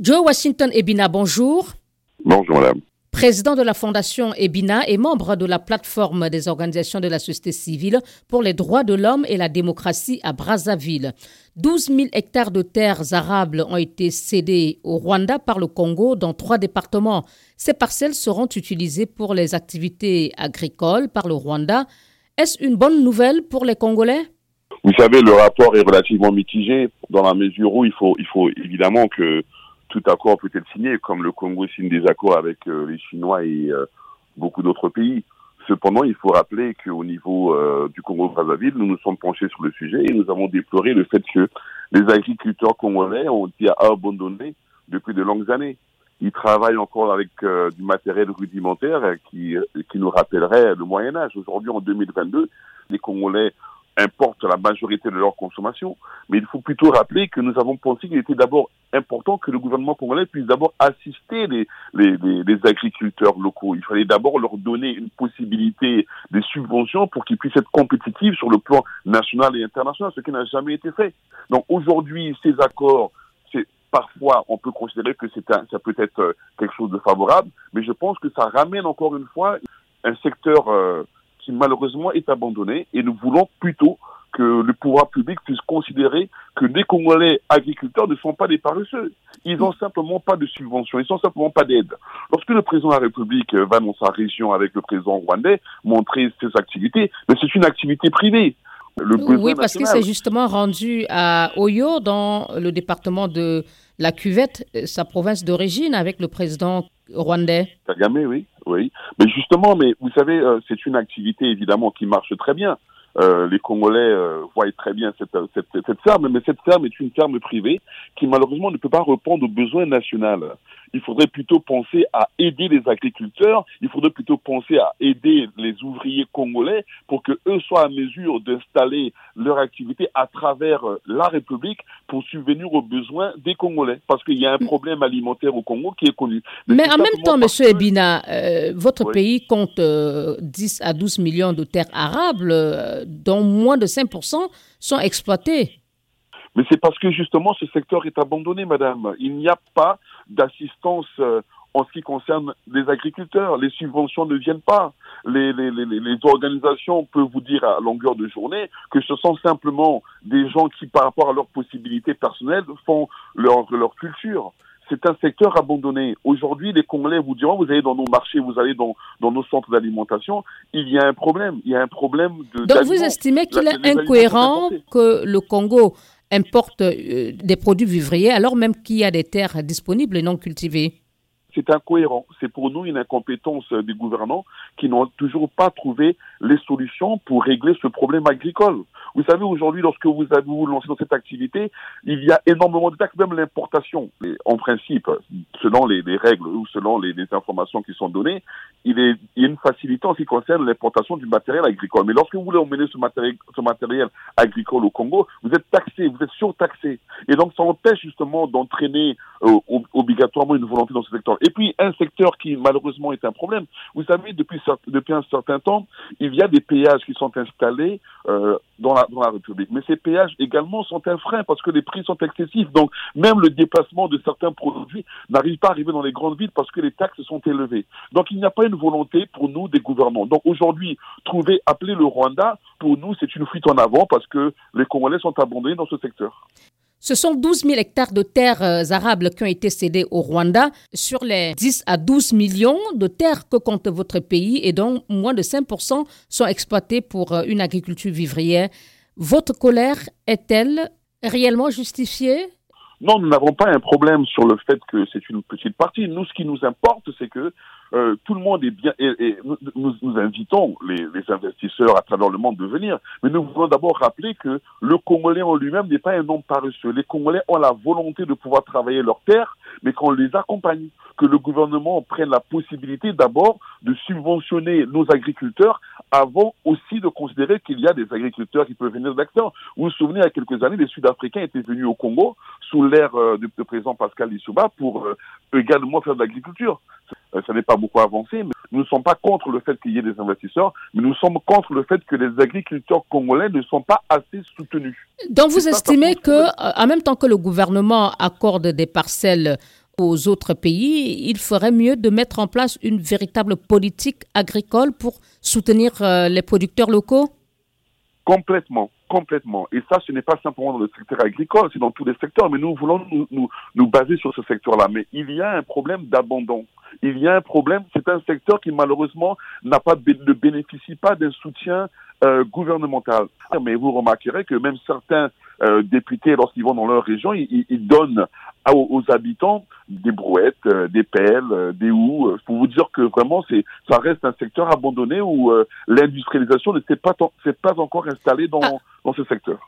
Joe Washington Ebina, bonjour. Bonjour madame. Président de la Fondation Ebina et membre de la plateforme des organisations de la société civile pour les droits de l'homme et la démocratie à Brazzaville. 12 000 hectares de terres arables ont été cédés au Rwanda par le Congo dans trois départements. Ces parcelles seront utilisées pour les activités agricoles par le Rwanda. Est-ce une bonne nouvelle pour les Congolais? Vous savez, le rapport est relativement mitigé dans la mesure où il faut, il faut évidemment que tout accord peut être signé, comme le Congo signe des accords avec euh, les Chinois et euh, beaucoup d'autres pays. Cependant, il faut rappeler qu'au niveau euh, du Congo-Brazzaville, nous nous sommes penchés sur le sujet et nous avons déploré le fait que les agriculteurs congolais ont été abandonnés depuis de longues années. Ils travaillent encore avec du matériel rudimentaire qui, qui nous rappellerait le Moyen Âge. Aujourd'hui, en 2022, les Congolais importent la majorité de leur consommation. Mais il faut plutôt rappeler que nous avons pensé qu'il était d'abord important que le gouvernement congolais puisse d'abord assister les, agriculteurs locaux. Il fallait d'abord leur donner une possibilité des subventions pour qu'ils puissent être compétitifs sur le plan national et international, ce qui n'a jamais été fait. Donc aujourd'hui, ces accords, c'est parfois on peut considérer que c'est ça peut être euh, quelque chose de favorable, mais je pense que ça ramène encore une fois un secteur euh, qui malheureusement est abandonné et nous voulons plutôt que le pouvoir public puisse considérer que les Congolais agriculteurs ne sont pas des paresseux. Ils n'ont simplement pas de subventions, ils n'ont simplement pas d'aide. Lorsque le président de la République va dans sa région avec le président rwandais montrer ses activités, mais c'est une activité privée. oui, parce que c'est justement rendu à Oyo, dans le département de la Cuvette, sa province d'origine, avec le président rwandais. Kagame, oui, oui. Mais justement, mais vous savez, euh, c'est une activité évidemment qui marche très bien. Euh, les Congolais euh, voient très bien cette, cette, cette, ferme, mais cette ferme est une ferme privée qui malheureusement ne peut pas répondre aux besoins nationaux. Il faudrait plutôt penser à aider les agriculteurs, il faudrait plutôt penser à aider les ouvriers congolais pour que eux soient à mesure d'installer leur activité à travers euh, la République pour subvenir aux besoins des Congolais. Parce qu'il y a un problème alimentaire au Congo qui est connu. Mais, en même temps, Monsieur Ebina, euh, votre pays compte 10 euh, à 12 millions de terres arables, dont moins de 5% sont exploitées. Mais c'est parce que justement ce secteur est abandonné, madame. Il n'y a pas d'assistance euh, en ce qui concerne les agriculteurs. Les subventions ne viennent pas. Les, les, les, les, organisations peuvent vous dire à longueur de journée que ce sont simplement des gens qui, par rapport à leurs possibilités personnelles, font leur, leur culture. C'est un secteur abandonné. Aujourd'hui, les Congolais vous diront, vous allez dans nos marchés, vous allez dans, dans nos centres d'alimentation, il y a un problème. Il y a un problème de... Donc vous estimez qu'il est incohérent que le Congo importe euh, des produits vivriers alors même qu'il y a des terres disponibles et non cultivées c'est incohérent. C'est pour nous une incompétence des gouvernants qui n'ont toujours pas trouvé les solutions pour régler ce problème agricole. Vous savez, aujourd'hui, lorsque vous vous lancez dans cette activité, il y a énormément de taxes, même l'importation. En principe, selon les, règles ou selon les, informations qui sont données, il, y a une facilité en ce qui concerne l'importation du matériel agricole. Mais lorsque vous voulez emmener ce matériel, agricole au Congo, vous êtes taxé, vous êtes surtaxé. Et donc, ça empêche justement d'entraîner euh, obligatoirement une volonté dans ce secteur. Et puis, un secteur qui malheureusement est un problème. Vous savez, depuis, depuis un certain temps, il y a des péages qui sont installés euh, dans, la, dans la République. Mais ces péages également sont un frein parce que les prix sont excessifs. Donc, même le déplacement de certains produits n'arrive pas à arriver dans les grandes villes parce que les taxes sont élevées. Donc, il n'y a pas une volonté pour nous des gouvernements. Donc, aujourd'hui, trouver, appeler le Rwanda, pour nous, c'est une fuite en avant parce que les Congolais sont abandonnés dans ce secteur. Ce sont 12 000 hectares de terres euh, arables qui ont été cédés au Rwanda sur les 10 à 12 millions de terres que compte votre pays et dont moins de 5% sont exploitées pour euh, une agriculture vivrière. Votre colère est-elle réellement justifiée? Non, nous n'avons pas un problème sur le fait que c'est une petite partie. Nous, ce qui nous importe, c'est que euh, tout le monde est bien et, nous, nous, invitons les, investisseurs à travers le monde de venir. Mais nous voulons d'abord rappeler que le Congolais en lui-même n'est pas un homme paresseux. Les Congolais ont la volonté de pouvoir travailler leur terre, mais qu'on les accompagne, que le gouvernement prenne la possibilité d'abord de subventionner nos agriculteurs avant aussi de considérer qu'il y a des agriculteurs qui peuvent venir d'acteurs. Vous vous souvenez, il y a quelques années, les Sud-Africains étaient venus au Congo sous l'ère euh, du, président Pascal Lissouba pour euh, également faire de l'agriculture. Euh, ça n'est pas beaucoup avancé, mais nous ne sommes pas contre le fait qu'il y ait des investisseurs, mais nous sommes contre le fait que les agriculteurs congolais ne sont pas assez soutenus. Donc vous estimez que, en même temps que le gouvernement accorde des parcelles aux autres pays, il ferait mieux de mettre en place une véritable politique agricole pour soutenir euh, les producteurs locaux? Complètement, complètement. Et ça, ce n'est pas simplement dans le secteur agricole, c'est dans tous les secteurs. Mais nous voulons nous, baser sur ce secteur-là. Mais il y a un problème d'abandon. Il y a un problème. C'est un secteur qui malheureusement n'a pas ne bénéficie pas d'un soutien euh, gouvernemental. Mais vous remarquerez que même certains euh, députés, lorsqu'ils vont dans leur région, ils donnent aux, habitants des brouettes, euh, des pelles, euh, des houes, pour vous dire que vraiment c'est ça reste un secteur abandonné où l'industrialisation ne s'est pas s'est pas encore installée dans, ah. dans ce secteur.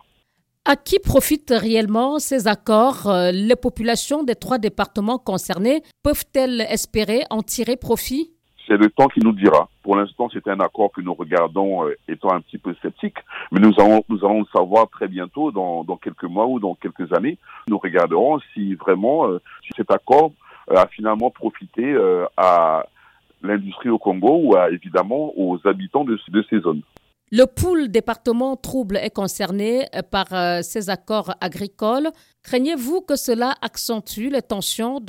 À qui profitent réellement ces accords Les populations des trois départements concernés peuvent-elles espérer en tirer profit? C'est le temps qui nous dira. Pour l'instant, c'est un accord que nous regardons euh, étant un petit peu sceptiques, mais nous allons, nous allons le savoir très bientôt, dans, quelques mois ou dans quelques années. Nous regarderons si vraiment euh, cet accord euh, a finalement profité à l'industrie au Congo ou à, évidemment aux habitants de, de ces zones. Le pool département trouble est concerné par ces accords agricoles. Craignez-vous que cela accentue les tensions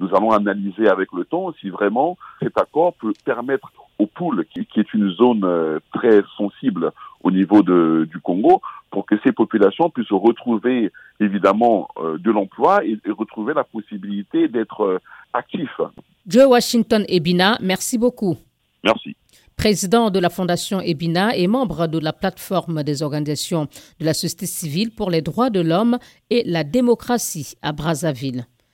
nous allons analyser avec le temps si vraiment cet accord peut permettre au pool, qui, est une zone euh, très sensible au niveau de, du Congo, pour que ces populations puissent retrouver évidemment euh, de l'emploi et, retrouver la possibilité d'être euh, actifs. Joe Washington Ebina, merci beaucoup. Merci président de la Fondation Ebina et membre de la plateforme des organisations de la société civile pour les droits de l'homme et la démocratie à Brazzaville.